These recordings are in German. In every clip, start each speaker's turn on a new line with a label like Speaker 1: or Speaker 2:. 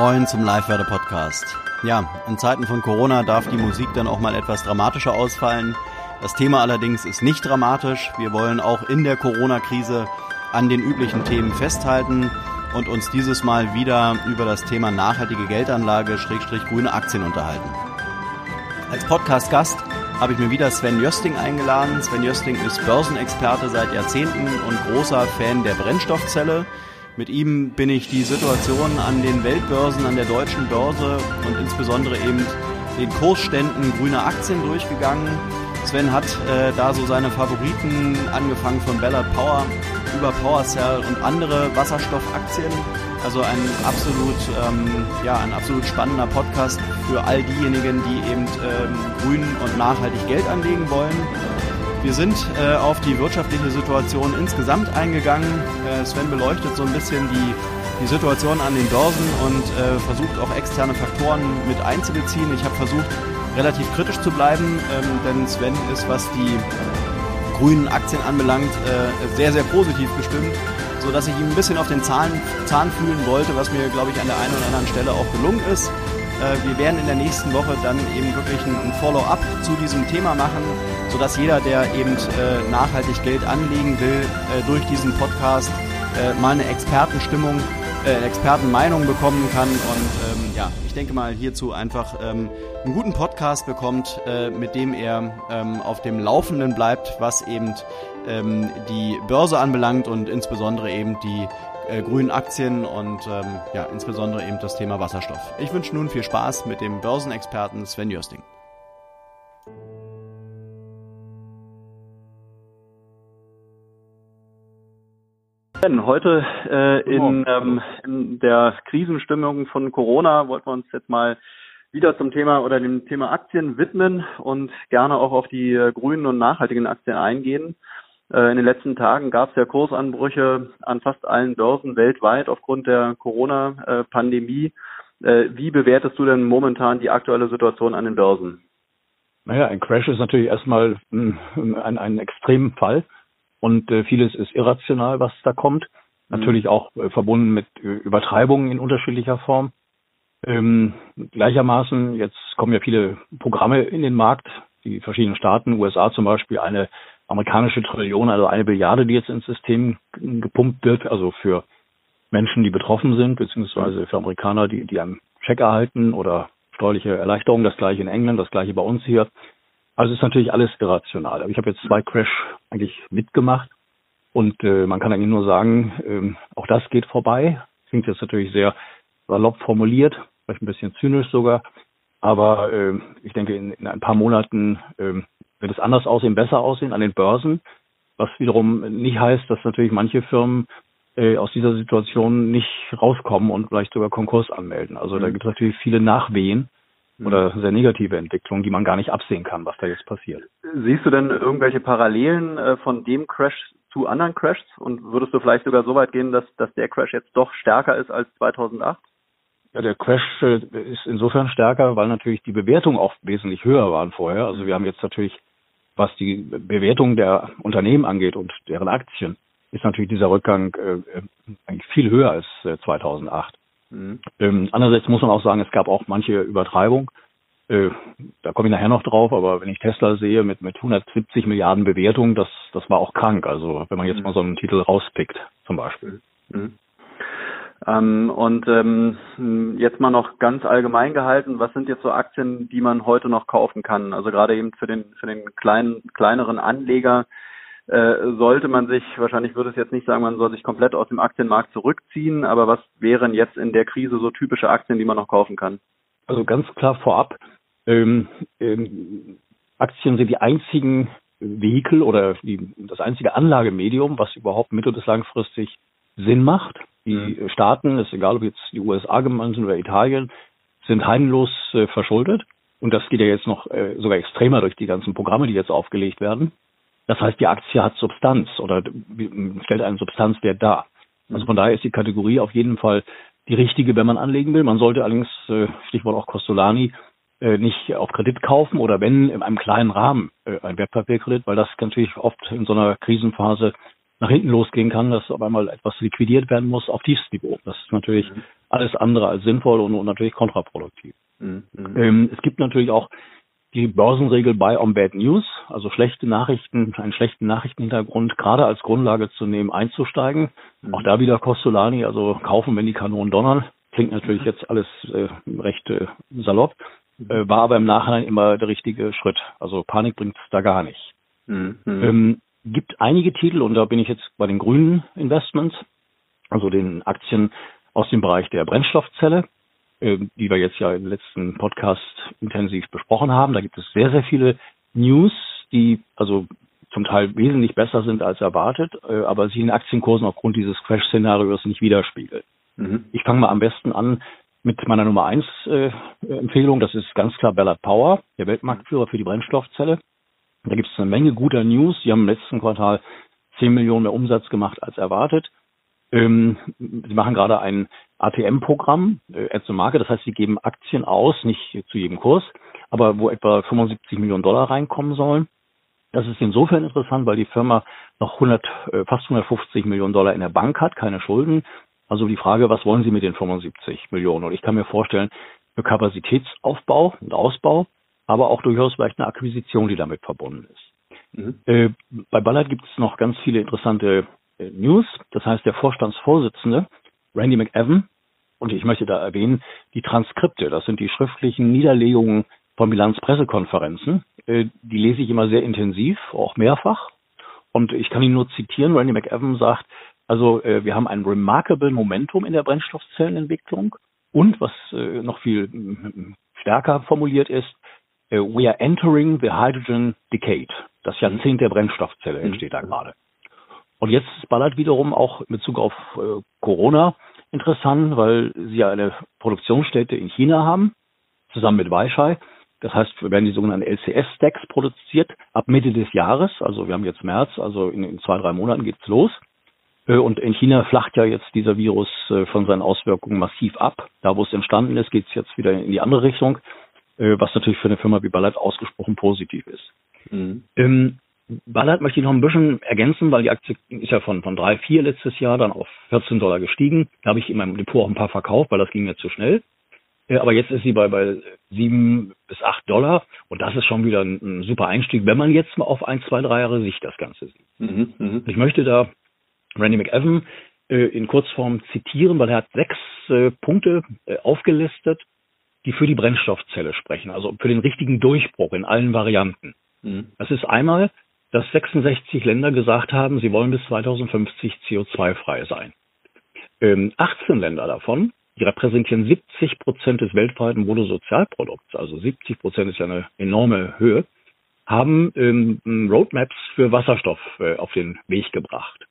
Speaker 1: Moin zum Live-Werde Podcast. Ja, in Zeiten von Corona darf die Musik dann auch mal etwas dramatischer ausfallen. Das Thema allerdings ist nicht dramatisch. Wir wollen auch in der Corona-Krise an den üblichen Themen festhalten und uns dieses Mal wieder über das Thema nachhaltige Geldanlage, Schrägstrich grüne Aktien unterhalten. Als Podcast-Gast habe ich mir wieder Sven Jösting eingeladen. Sven Jösting ist Börsenexperte seit Jahrzehnten und großer Fan der Brennstoffzelle. Mit ihm bin ich die Situation an den Weltbörsen, an der deutschen Börse und insbesondere eben den Kursständen grüner Aktien durchgegangen. Sven hat äh, da so seine Favoriten angefangen von Ballard Power über PowerCell und andere Wasserstoffaktien. Also ein absolut, ähm, ja, ein absolut spannender Podcast für all diejenigen, die eben ähm, grün und nachhaltig Geld anlegen wollen. Wir sind äh, auf die wirtschaftliche Situation insgesamt eingegangen. Äh, Sven beleuchtet so ein bisschen die, die Situation an den Börsen und äh, versucht auch externe Faktoren mit einzubeziehen. Ich habe versucht, relativ kritisch zu bleiben, ähm, denn Sven ist, was die grünen Aktien anbelangt, äh, sehr, sehr positiv gestimmt, sodass ich ihm ein bisschen auf den Zahn, Zahn fühlen wollte, was mir, glaube ich, an der einen oder anderen Stelle auch gelungen ist. Äh, wir werden in der nächsten Woche dann eben wirklich ein Follow-up zu diesem Thema machen, sodass jeder, der eben äh, nachhaltig Geld anlegen will, äh, durch diesen Podcast mal eine Expertenstimmung, Expertenmeinung bekommen kann. Und ähm, ja, ich denke mal hierzu einfach ähm, einen guten Podcast bekommt, mit dem er ähm, auf dem Laufenden bleibt, was eben die Börse anbelangt und insbesondere eben die äh, grünen Aktien und ähm, ja, insbesondere eben das Thema Wasserstoff. Ich wünsche nun viel Spaß mit dem Börsenexperten Sven Jösting. Heute äh, in, ähm, in der Krisenstimmung von Corona wollten wir uns jetzt mal wieder zum Thema oder dem Thema Aktien widmen und gerne auch auf die äh, grünen und nachhaltigen Aktien eingehen. Äh, in den letzten Tagen gab es ja Kursanbrüche an fast allen Börsen weltweit aufgrund der Corona-Pandemie. Äh, wie bewertest du denn momentan die aktuelle Situation an den Börsen?
Speaker 2: Naja, ein Crash ist natürlich erstmal ein, ein, ein Extremfall und äh, vieles ist irrational, was da kommt. Mhm. Natürlich auch äh, verbunden mit äh, Übertreibungen in unterschiedlicher Form. Ähm, gleichermaßen, jetzt kommen ja viele Programme in den Markt, die verschiedenen Staaten, USA zum Beispiel, eine amerikanische Trillion, also eine Billiarde, die jetzt ins System gepumpt wird, also für Menschen, die betroffen sind, beziehungsweise für Amerikaner, die, die einen Check erhalten oder steuerliche Erleichterungen, das gleiche in England, das gleiche bei uns hier. Also ist natürlich alles irrational. Aber ich habe jetzt zwei Crash eigentlich mitgemacht und äh, man kann eigentlich nur sagen, ähm, auch das geht vorbei. Klingt jetzt natürlich sehr salopp formuliert, vielleicht ein bisschen zynisch sogar. Aber äh, ich denke, in, in ein paar Monaten äh, wird es anders aussehen, besser aussehen an den Börsen, was wiederum nicht heißt, dass natürlich manche Firmen äh, aus dieser Situation nicht rauskommen und vielleicht sogar Konkurs anmelden. Also mhm. da gibt es natürlich viele Nachwehen. Oder sehr negative Entwicklungen, die man gar nicht absehen kann, was da jetzt passiert.
Speaker 1: Siehst du denn irgendwelche Parallelen äh, von dem Crash zu anderen Crashs und würdest du vielleicht sogar so weit gehen, dass, dass der Crash jetzt doch stärker ist als 2008?
Speaker 2: Ja, der Crash äh, ist insofern stärker, weil natürlich die Bewertungen auch wesentlich höher waren vorher. Also wir haben jetzt natürlich was die Bewertung der Unternehmen angeht und deren Aktien, ist natürlich dieser Rückgang äh, äh eigentlich viel höher als äh, 2008. Mhm. Ähm, andererseits muss man auch sagen, es gab auch manche Übertreibung. Äh, da komme ich nachher noch drauf, aber wenn ich Tesla sehe mit, mit 170 Milliarden Bewertungen, das, das war auch krank. Also wenn man jetzt mhm. mal so einen Titel rauspickt, zum Beispiel. Mhm.
Speaker 1: Ähm, und ähm, jetzt mal noch ganz allgemein gehalten, was sind jetzt so Aktien, die man heute noch kaufen kann? Also gerade eben für den für den kleinen kleineren Anleger sollte man sich, wahrscheinlich würde es jetzt nicht sagen, man soll sich komplett aus dem Aktienmarkt zurückziehen, aber was wären jetzt in der Krise so typische Aktien, die man noch kaufen kann?
Speaker 2: Also ganz klar vorab, ähm, ähm, Aktien sind die einzigen Vehikel oder die, das einzige Anlagemedium, was überhaupt mittel- bis langfristig Sinn macht. Die mhm. Staaten, ist egal ob jetzt die USA gemeint sind oder Italien, sind heimlos äh, verschuldet. Und das geht ja jetzt noch äh, sogar extremer durch die ganzen Programme, die jetzt aufgelegt werden. Das heißt, die Aktie hat Substanz oder stellt einen Substanzwert dar. Also von daher ist die Kategorie auf jeden Fall die richtige, wenn man anlegen will. Man sollte allerdings, äh, Stichwort auch Costolani, äh, nicht auf Kredit kaufen oder wenn in einem kleinen Rahmen äh, ein Wertpapierkredit, weil das natürlich oft in so einer Krisenphase nach hinten losgehen kann, dass auf einmal etwas liquidiert werden muss auf Tiefstniveau. Das ist natürlich mhm. alles andere als sinnvoll und, und natürlich kontraproduktiv. Mhm. Ähm, es gibt natürlich auch die Börsenregel Buy on Bad News, also schlechte Nachrichten, einen schlechten Nachrichtenhintergrund gerade als Grundlage zu nehmen, einzusteigen. Mhm. Auch da wieder Costolani, also kaufen, wenn die Kanonen donnern. Klingt natürlich jetzt alles äh, recht äh, salopp, äh, war aber im Nachhinein immer der richtige Schritt. Also Panik bringt es da gar nicht. Mhm. Ähm, gibt einige Titel, und da bin ich jetzt bei den grünen Investments, also den Aktien aus dem Bereich der Brennstoffzelle, die wir jetzt ja im letzten Podcast intensiv besprochen haben. Da gibt es sehr, sehr viele News, die also zum Teil wesentlich besser sind als erwartet, äh, aber sie in Aktienkursen aufgrund dieses Crash-Szenarios nicht widerspiegeln. Mhm. Ich fange mal am besten an mit meiner Nummer eins äh, Empfehlung. Das ist ganz klar Ballard Power, der Weltmarktführer für die Brennstoffzelle. Da gibt es eine Menge guter News. Die haben im letzten Quartal 10 Millionen mehr Umsatz gemacht als erwartet. Ähm, sie machen gerade ein ATM-Programm, äh, Add to Market, das heißt, sie geben Aktien aus, nicht zu jedem Kurs, aber wo etwa 75 Millionen Dollar reinkommen sollen. Das ist insofern interessant, weil die Firma noch 100, äh, fast 150 Millionen Dollar in der Bank hat, keine Schulden. Also die Frage, was wollen Sie mit den 75 Millionen? Und ich kann mir vorstellen, für Kapazitätsaufbau und Ausbau, aber auch durchaus vielleicht eine Akquisition, die damit verbunden ist. Mhm. Äh, bei Ballard gibt es noch ganz viele interessante äh, News. Das heißt, der Vorstandsvorsitzende, Randy McEwan, und ich möchte da erwähnen, die Transkripte, das sind die schriftlichen Niederlegungen von Bilanzpressekonferenzen, äh, die lese ich immer sehr intensiv, auch mehrfach. Und ich kann ihn nur zitieren, Randy McEwan sagt, also äh, wir haben ein remarkable Momentum in der Brennstoffzellenentwicklung und was äh, noch viel stärker formuliert ist, we are entering the hydrogen decade. Das Jahrzehnt der Brennstoffzelle entsteht da gerade. Und jetzt ballert wiederum auch in Bezug auf Corona interessant, weil sie ja eine Produktionsstätte in China haben, zusammen mit Weishai. Das heißt, wir werden die sogenannten LCS-Stacks produziert ab Mitte des Jahres. Also wir haben jetzt März, also in, in zwei, drei Monaten geht's los. Äh, und in China flacht ja jetzt dieser Virus äh, von seinen Auswirkungen massiv ab. Da, wo es entstanden ist, geht's jetzt wieder in die andere Richtung, äh, was natürlich für eine Firma wie Ballard ausgesprochen positiv ist. Mhm. Ähm, Ballard möchte ich noch ein bisschen ergänzen, weil die Aktie ist ja von, von 3, 4 letztes Jahr dann auf 14 Dollar gestiegen. Da habe ich in meinem Depot auch ein paar verkauft, weil das ging mir zu schnell. Äh, aber jetzt ist sie bei, bei 7 bis 8 Dollar und das ist schon wieder ein, ein super Einstieg, wenn man jetzt mal auf ein, zwei, drei Jahre Sicht das Ganze sieht. Mhm, mh. Ich möchte da Randy McEwan äh, in Kurzform zitieren, weil er hat sechs äh, Punkte äh, aufgelistet, die für die Brennstoffzelle sprechen, also für den richtigen Durchbruch in allen Varianten. Mhm. Das ist einmal dass 66 Länder gesagt haben, sie wollen bis 2050 CO2-frei sein. Ähm, 18 Länder davon, die repräsentieren 70 Prozent des weltweiten Bruttosozialprodukts, also 70 Prozent ist ja eine enorme Höhe, haben ähm, Roadmaps für Wasserstoff äh, auf den Weg gebracht.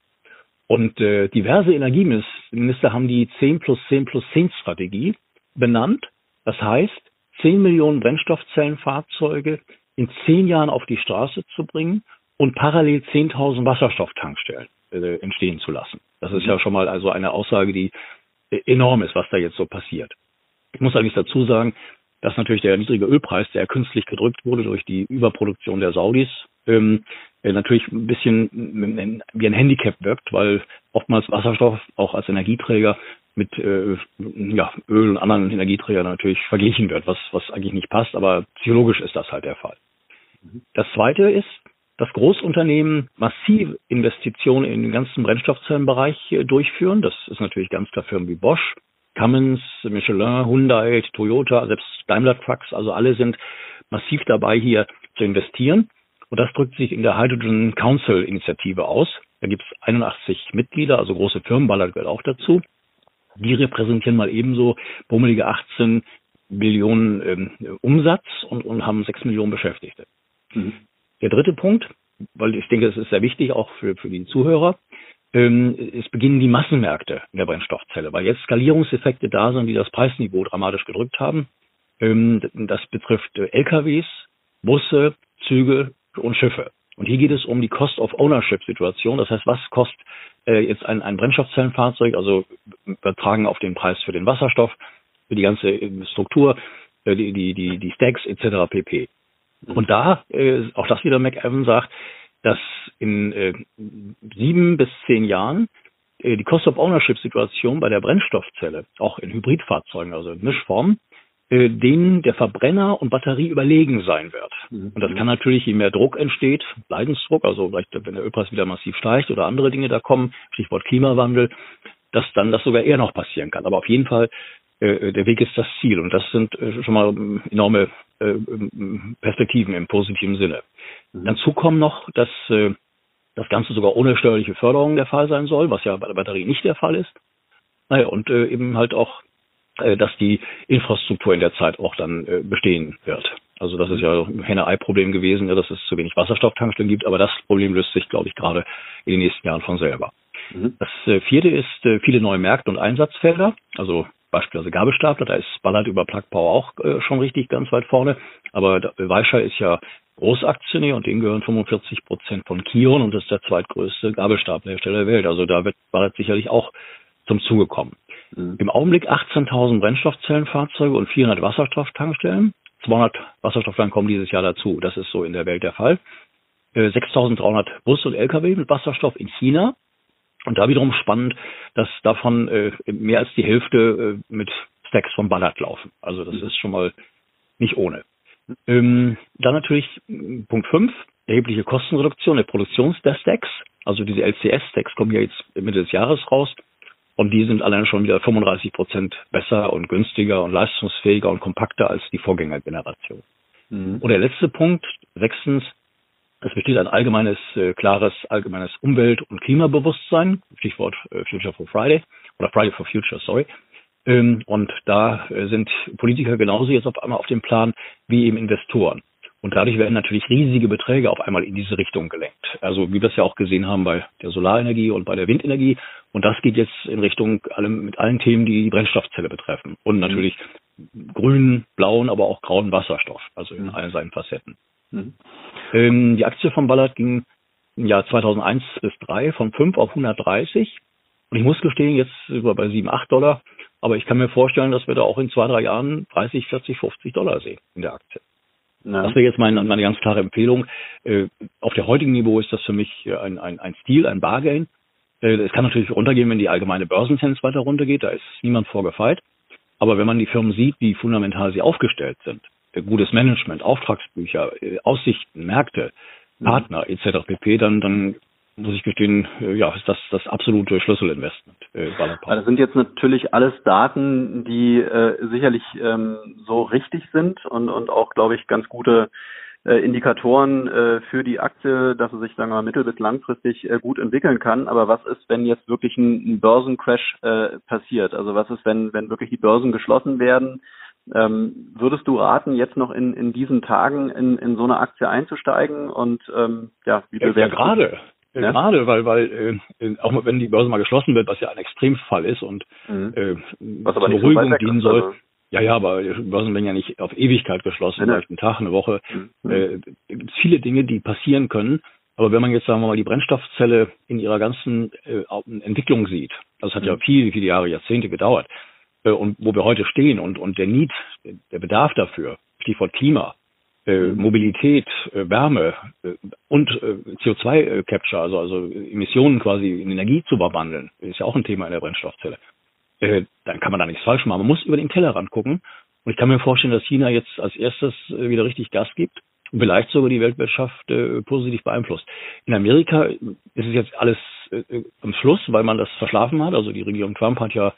Speaker 2: Und äh, diverse Energieminister haben die 10 plus 10 plus 10 Strategie benannt. Das heißt, 10 Millionen Brennstoffzellenfahrzeuge in 10 Jahren auf die Straße zu bringen und parallel 10.000 Wasserstofftankstellen äh, entstehen zu lassen. Das ist ja mhm. schon mal also eine Aussage, die äh, enorm ist, was da jetzt so passiert. Ich muss allerdings dazu sagen, dass natürlich der niedrige Ölpreis, der künstlich gedrückt wurde durch die Überproduktion der Saudis, ähm, äh, natürlich ein bisschen wie ein Handicap wirkt, weil oftmals Wasserstoff auch als Energieträger mit äh, ja, Öl und anderen Energieträgern natürlich verglichen wird, was, was eigentlich nicht passt, aber psychologisch ist das halt der Fall. Mhm. Das zweite ist, dass Großunternehmen massiv Investitionen in den ganzen Brennstoffzellenbereich durchführen. Das ist natürlich ganz klar Firmen wie Bosch, Cummins, Michelin, Hyundai, Toyota, selbst Daimler Trucks, also alle sind massiv dabei, hier zu investieren. Und das drückt sich in der Hydrogen Council Initiative aus. Da gibt es 81 Mitglieder, also große Firmen, Ballard gehört auch dazu. Die repräsentieren mal ebenso bummelige 18 Millionen ähm, Umsatz und, und haben 6 Millionen Beschäftigte. Mhm. Der dritte Punkt, weil ich denke, das ist sehr wichtig auch für, für die Zuhörer, ähm, es beginnen die Massenmärkte in der Brennstoffzelle, weil jetzt Skalierungseffekte da sind, die das Preisniveau dramatisch gedrückt haben. Ähm, das betrifft äh, LKWs, Busse, Züge und Schiffe. Und hier geht es um die Cost of Ownership Situation. Das heißt, was kostet äh, jetzt ein, ein Brennstoffzellenfahrzeug, also übertragen auf den Preis für den Wasserstoff, für die ganze äh, Struktur, die, die, die, die Stacks etc. pp. Und da, äh, auch das wieder McEwan sagt, dass in äh, sieben bis zehn Jahren äh, die Cost of Ownership Situation bei der Brennstoffzelle, auch in Hybridfahrzeugen, also in Mischform, äh, denen der Verbrenner und Batterie überlegen sein wird. Mhm. Und das kann natürlich, je mehr Druck entsteht, Leidensdruck, also vielleicht wenn der Ölpreis wieder massiv steigt oder andere Dinge da kommen, Stichwort Klimawandel, dass dann das sogar eher noch passieren kann. Aber auf jeden Fall, der Weg ist das Ziel. Und das sind äh, schon mal enorme äh, Perspektiven im positiven Sinne. Mhm. Dazu kommen noch, dass äh, das Ganze sogar ohne steuerliche Förderung der Fall sein soll, was ja bei der Batterie nicht der Fall ist. Naja, und äh, eben halt auch, äh, dass die Infrastruktur in der Zeit auch dann äh, bestehen wird. Also das ist ja ein Henne-Ei-Problem gewesen, dass es zu wenig Wasserstofftankstellen gibt, aber das Problem löst sich, glaube ich, gerade in den nächsten Jahren von selber. Mhm. Das äh, vierte ist äh, viele neue Märkte und Einsatzfelder, also beispielsweise Gabelstapler, da ist Ballard über Plug Power auch äh, schon richtig ganz weit vorne, aber Weischer ist ja Großaktionär und denen gehören 45 Prozent von Kion und das ist der zweitgrößte Gabelstaplerhersteller der Welt. Also da wird Ballard sicherlich auch zum Zuge kommen. Mhm. Im Augenblick 18.000 Brennstoffzellenfahrzeuge und 400 Wasserstofftankstellen. 200 Wasserstofftankstellen kommen dieses Jahr dazu. Das ist so in der Welt der Fall. 6.300 äh, Bus und Lkw mit Wasserstoff in China. Und da wiederum spannend, dass davon äh, mehr als die Hälfte äh, mit Stacks von Ballard laufen. Also das ist schon mal nicht ohne. Ähm, dann natürlich äh, Punkt 5, erhebliche Kostenreduktion der Produktion der Stacks. Also diese LCS-Stacks kommen ja jetzt Mitte des Jahres raus. Und die sind allein schon wieder 35 Prozent besser und günstiger und leistungsfähiger und kompakter als die Vorgängergeneration. Mhm. Und der letzte Punkt, sechstens, es besteht ein allgemeines, äh, klares, allgemeines Umwelt- und Klimabewusstsein, Stichwort äh, Future for Friday oder Friday for Future, sorry. Ähm, und da äh, sind Politiker genauso jetzt auf einmal auf dem Plan wie eben Investoren. Und dadurch werden natürlich riesige Beträge auf einmal in diese Richtung gelenkt. Also wie wir es ja auch gesehen haben bei der Solarenergie und bei der Windenergie. Und das geht jetzt in Richtung allem, mit allen Themen, die die Brennstoffzelle betreffen. Und natürlich mhm. grünen, blauen, aber auch grauen Wasserstoff. Also in mhm. allen seinen Facetten. Mhm. Ähm, die Aktie von Ballard ging im Jahr 2001 bis 3 von 5 auf 130. Und ich muss gestehen, jetzt sind wir bei 7, 8 Dollar. Aber ich kann mir vorstellen, dass wir da auch in zwei, drei Jahren 30, 40, 50 Dollar sehen in der Aktie. Ja. Das wäre jetzt meine, meine ganz klare Empfehlung. Äh, auf der heutigen Niveau ist das für mich ein, ein, ein Stil, ein Bargain. Äh, es kann natürlich runtergehen, wenn die allgemeine Börsentendenz weiter runtergeht. Da ist niemand vorgefeit. Aber wenn man die Firmen sieht, wie fundamental sie aufgestellt sind, äh, gutes Management, Auftragsbücher, äh, Aussichten, Märkte, mhm. Partner etc. pp., dann, dann muss ich gestehen, äh, ja, ist das das absolute Schlüsselinvestment.
Speaker 3: Äh, also das sind jetzt natürlich alles Daten, die äh, sicherlich ähm, so richtig sind und, und auch, glaube ich, ganz gute äh, Indikatoren äh, für die Aktie, dass sie sich, sagen wir mal, mittel- bis langfristig äh, gut entwickeln kann. Aber was ist, wenn jetzt wirklich ein, ein Börsencrash äh, passiert? Also was ist, wenn, wenn wirklich die Börsen geschlossen werden? Ähm, würdest du raten, jetzt noch in, in diesen Tagen in, in so eine Aktie einzusteigen? Und ähm, ja,
Speaker 2: wie ja, ja gerade. Ja? Gerade, weil, weil äh, auch wenn die Börse mal geschlossen wird, was ja ein Extremfall ist und mhm. äh, was aber zur Beruhigung so dienen soll. Also. Ja, ja, aber die Börsen werden ja nicht auf Ewigkeit geschlossen, vielleicht einen Tag, eine Woche. Mhm. Äh, gibt viele Dinge, die passieren können. Aber wenn man jetzt, sagen wir mal, die Brennstoffzelle in ihrer ganzen äh, Entwicklung sieht, das hat mhm. ja viele, viele Jahre, Jahrzehnte gedauert, äh, und wo wir heute stehen und, und der Need, der Bedarf dafür, Stichwort Klima, äh, Mobilität, äh, Wärme äh, und äh, CO2-Capture, also, also Emissionen quasi in Energie zu verwandeln, ist ja auch ein Thema in der Brennstoffzelle. Äh, dann kann man da nichts falsch machen. Man muss über den Tellerrand gucken. Und ich kann mir vorstellen, dass China jetzt als erstes äh, wieder richtig Gas gibt und vielleicht sogar die Weltwirtschaft äh, positiv beeinflusst. In Amerika ist es jetzt alles äh, am Schluss, weil man das verschlafen hat. Also die Regierung Trump hat ja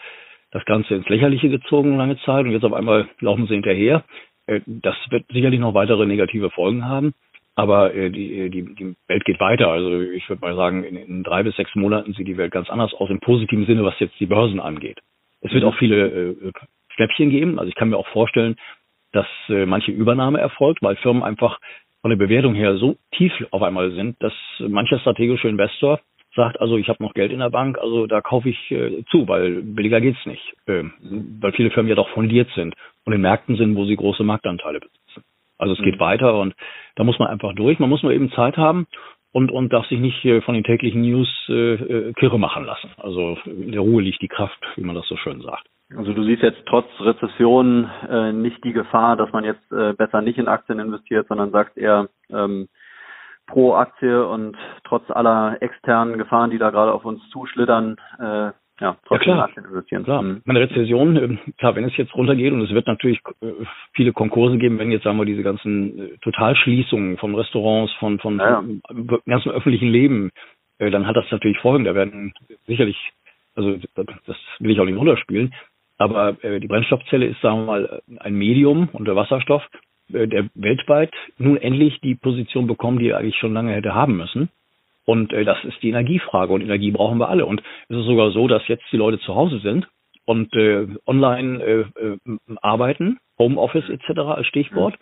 Speaker 2: das Ganze ins Lächerliche gezogen lange Zeit und jetzt auf einmal laufen sie hinterher. Äh, das wird sicherlich noch weitere negative Folgen haben. Aber äh, die, die, die Welt geht weiter. Also ich würde mal sagen, in, in drei bis sechs Monaten sieht die Welt ganz anders aus, im positiven Sinne, was jetzt die Börsen angeht. Es wird mhm. auch viele äh, Schnäppchen geben. Also ich kann mir auch vorstellen, dass äh, manche Übernahme erfolgt, weil Firmen einfach von der Bewertung her so tief auf einmal sind, dass mancher strategische Investor sagt, also ich habe noch Geld in der Bank, also da kaufe ich äh, zu, weil billiger geht's nicht, äh, weil viele Firmen ja doch fundiert sind und in Märkten sind, wo sie große Marktanteile besitzen. Also es mhm. geht weiter und da muss man einfach durch. Man muss nur eben Zeit haben und, und darf sich nicht äh, von den täglichen News äh, äh, kirre machen lassen. Also in der Ruhe liegt die Kraft, wie man das so schön sagt.
Speaker 3: Also du siehst jetzt trotz Rezession äh, nicht die Gefahr, dass man jetzt äh, besser nicht in Aktien investiert, sondern sagst eher, ähm,
Speaker 1: pro Aktie und trotz aller externen Gefahren, die da gerade auf uns zuschlittern, äh, ja, trotzdem
Speaker 2: ja, klar. investieren. Klar. Mhm. Eine Rezession, äh, klar, wenn es jetzt runtergeht und es wird natürlich äh, viele Konkurse geben, wenn jetzt sagen wir diese ganzen äh, Totalschließungen von Restaurants, von von, ja, ja. ganzen öffentlichen Leben, dann hat das natürlich Folgen. Da werden sicherlich, also das will ich auch nicht runterspielen, aber die Brennstoffzelle ist, sagen wir mal, ein Medium und der Wasserstoff, der weltweit nun endlich die Position bekommt, die er eigentlich schon lange hätte haben müssen. Und äh, das ist die Energiefrage und Energie brauchen wir alle. Und es ist sogar so, dass jetzt die Leute zu Hause sind und äh, online äh, äh, arbeiten, Homeoffice etc. als Stichwort.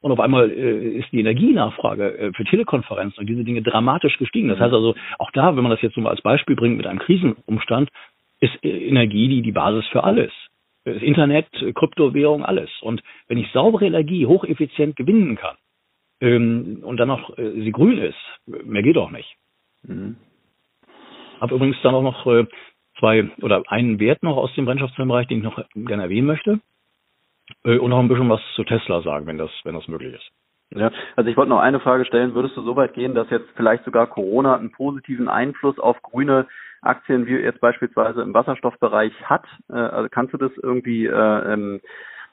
Speaker 2: Und auf einmal äh, ist die Energienachfrage äh, für Telekonferenzen und diese Dinge dramatisch gestiegen. Das heißt also, auch da, wenn man das jetzt nur mal als Beispiel bringt mit einem Krisenumstand, ist äh, Energie die, die Basis für alles. Das Internet, Kryptowährung, alles. Und wenn ich saubere Energie hocheffizient gewinnen kann ähm, und dann noch äh, sie grün ist, mehr geht auch nicht. Mhm. Habe übrigens dann auch noch äh, zwei oder einen Wert noch aus dem Brennstoffzellenbereich, den ich noch gerne erwähnen möchte. Äh, und noch ein bisschen was zu Tesla sagen, wenn das, wenn das möglich ist.
Speaker 1: Ja, also ich wollte noch eine Frage stellen. Würdest du so weit gehen, dass jetzt vielleicht sogar Corona einen positiven Einfluss auf grüne Aktien wie jetzt beispielsweise im Wasserstoffbereich hat? Äh, also kannst du das irgendwie äh, ähm,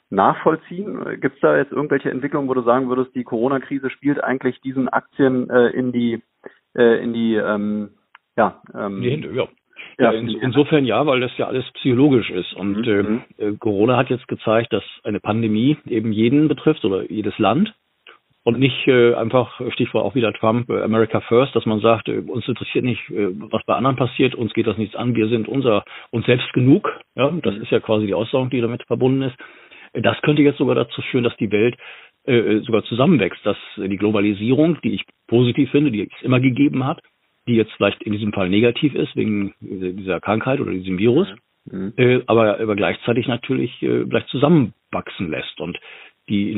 Speaker 1: nachvollziehen? Gibt es da jetzt irgendwelche Entwicklungen, wo du sagen würdest, die Corona-Krise spielt eigentlich diesen Aktien äh, in die äh, in die ähm, ja, ähm,
Speaker 2: die Hände, ja. Ja, in, insofern ja, weil das ja alles psychologisch ist. Und mhm. äh, mhm. äh Corona hat jetzt gezeigt, dass eine Pandemie eben jeden betrifft oder jedes Land und nicht äh, einfach, Stichwort auch wieder Trump, äh, America First, dass man sagt, äh, uns interessiert nicht, äh, was bei anderen passiert, uns geht das nichts an, wir sind unser uns selbst genug. Ja, das ist ja quasi die Aussage, die damit verbunden ist. Das könnte jetzt sogar dazu führen, dass die Welt äh, sogar zusammenwächst, dass die Globalisierung, die ich positiv finde, die es immer gegeben hat, die jetzt vielleicht in diesem Fall negativ ist wegen dieser Krankheit oder diesem Virus, mhm. äh, aber, aber gleichzeitig natürlich äh, vielleicht zusammenwachsen lässt. Und die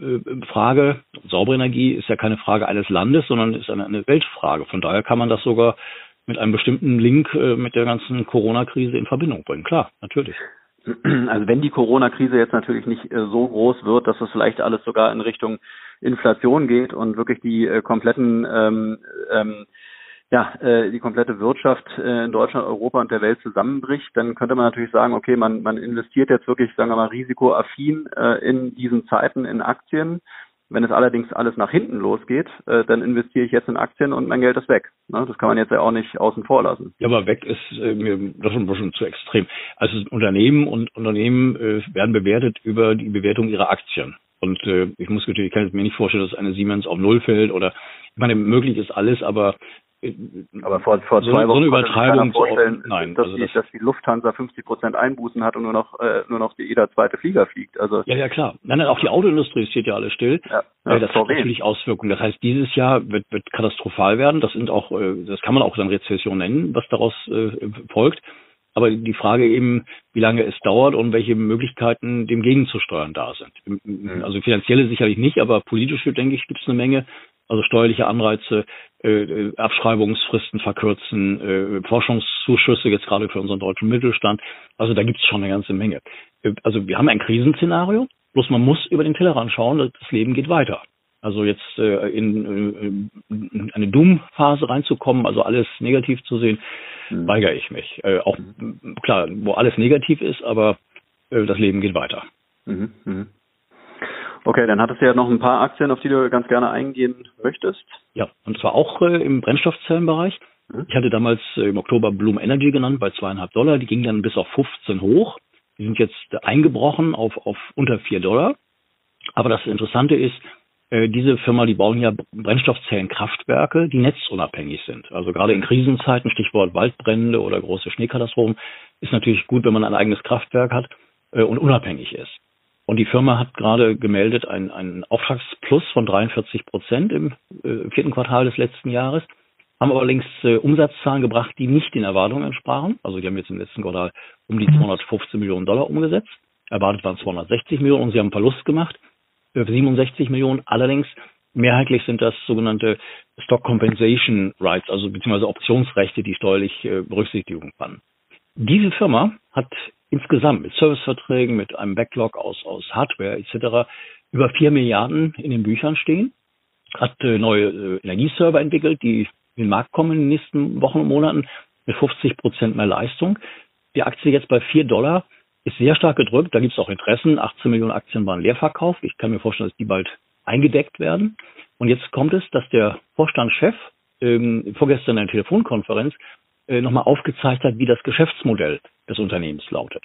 Speaker 2: Energiefrage, saubere Energie ist ja keine Frage eines Landes, sondern ist eine, eine Weltfrage. Von daher kann man das sogar mit einem bestimmten Link äh, mit der ganzen Corona-Krise in Verbindung bringen. Klar, natürlich.
Speaker 1: Also wenn die Corona-Krise jetzt natürlich nicht äh, so groß wird, dass es vielleicht alles sogar in Richtung Inflation geht und wirklich die äh, kompletten ähm, ähm, ja, äh, die komplette Wirtschaft äh, in Deutschland, Europa und der Welt zusammenbricht, dann könnte man natürlich sagen, okay, man, man investiert jetzt wirklich, sagen wir mal, risikoaffin äh, in diesen Zeiten in Aktien wenn es allerdings alles nach hinten losgeht, äh, dann investiere ich jetzt in Aktien und mein Geld ist weg. Ne? Das kann man jetzt ja auch nicht außen vor lassen.
Speaker 2: Ja, aber weg ist äh, mir das schon ein bisschen zu extrem. Also Unternehmen und Unternehmen äh, werden bewertet über die Bewertung ihrer Aktien. Und äh, ich muss natürlich, ich kann mir nicht vorstellen, dass eine Siemens auf Null fällt oder ich meine, möglich ist alles, aber
Speaker 1: aber vor, vor
Speaker 2: so,
Speaker 1: zwei Wochen
Speaker 2: so eine Übertreibung
Speaker 1: vorstellen, nein, dass, also die, das dass die Lufthansa 50 Prozent Einbußen hat und nur noch äh, nur noch jeder zweite Flieger fliegt. Also
Speaker 2: ja, ja klar. Nein, nein, auch die Autoindustrie steht ja alles still. Ja, ja, äh, das hat natürlich Auswirkungen. Das heißt, dieses Jahr wird, wird katastrophal werden. Das sind auch, äh, das kann man auch dann Rezession nennen, was daraus äh, folgt. Aber die Frage eben, wie lange es dauert und welche Möglichkeiten dem gegenzusteuern da sind. Mhm. Also finanzielle sicherlich nicht, aber politische, denke ich, gibt es eine Menge also steuerliche Anreize, äh, äh, Abschreibungsfristen verkürzen, äh, Forschungszuschüsse jetzt gerade für unseren deutschen Mittelstand. Also da gibt es schon eine ganze Menge. Äh, also wir haben ein Krisenszenario, bloß man muss über den Tellerrand schauen, das Leben geht weiter. Also jetzt äh, in, äh, in eine Doom-Phase reinzukommen, also alles negativ zu sehen, mhm. weigere ich mich. Äh, auch klar, wo alles negativ ist, aber äh, das Leben geht weiter. Mhm. Mhm.
Speaker 1: Okay, dann hattest du ja noch ein paar Aktien, auf die du ganz gerne eingehen möchtest.
Speaker 2: Ja, und zwar auch äh, im Brennstoffzellenbereich. Mhm. Ich hatte damals äh, im Oktober Bloom Energy genannt bei zweieinhalb Dollar. Die gingen dann bis auf 15 hoch. Die sind jetzt eingebrochen auf, auf unter vier Dollar. Aber das Interessante ist, äh, diese Firma, die bauen ja Brennstoffzellenkraftwerke, die netzunabhängig sind. Also gerade in Krisenzeiten, Stichwort Waldbrände oder große Schneekatastrophen, ist natürlich gut, wenn man ein eigenes Kraftwerk hat äh, und unabhängig ist. Und die Firma hat gerade gemeldet einen, einen Auftragsplus von 43 Prozent im äh, vierten Quartal des letzten Jahres, haben allerdings äh, Umsatzzahlen gebracht, die nicht den Erwartungen entsprachen. Also die haben jetzt im letzten Quartal um die 215 mhm. Millionen Dollar umgesetzt. Erwartet waren 260 Millionen und sie haben einen Verlust gemacht für 67 Millionen. Allerdings mehrheitlich sind das sogenannte Stock Compensation Rights, also beziehungsweise Optionsrechte, die steuerlich äh, Berücksichtigung fanden. Diese Firma hat insgesamt mit Serviceverträgen, mit einem Backlog aus, aus Hardware etc. über vier Milliarden in den Büchern stehen. hat äh, neue äh, Energieserver entwickelt, die in den Markt kommen in den nächsten Wochen und Monaten mit 50 Prozent mehr Leistung. Die Aktie jetzt bei 4 Dollar ist sehr stark gedrückt. Da gibt es auch Interessen. 18 Millionen Aktien waren Leerverkauf. Ich kann mir vorstellen, dass die bald eingedeckt werden. Und jetzt kommt es, dass der Vorstandschef ähm, vorgestern in einer Telefonkonferenz äh, nochmal aufgezeigt hat, wie das Geschäftsmodell des Unternehmens lautet.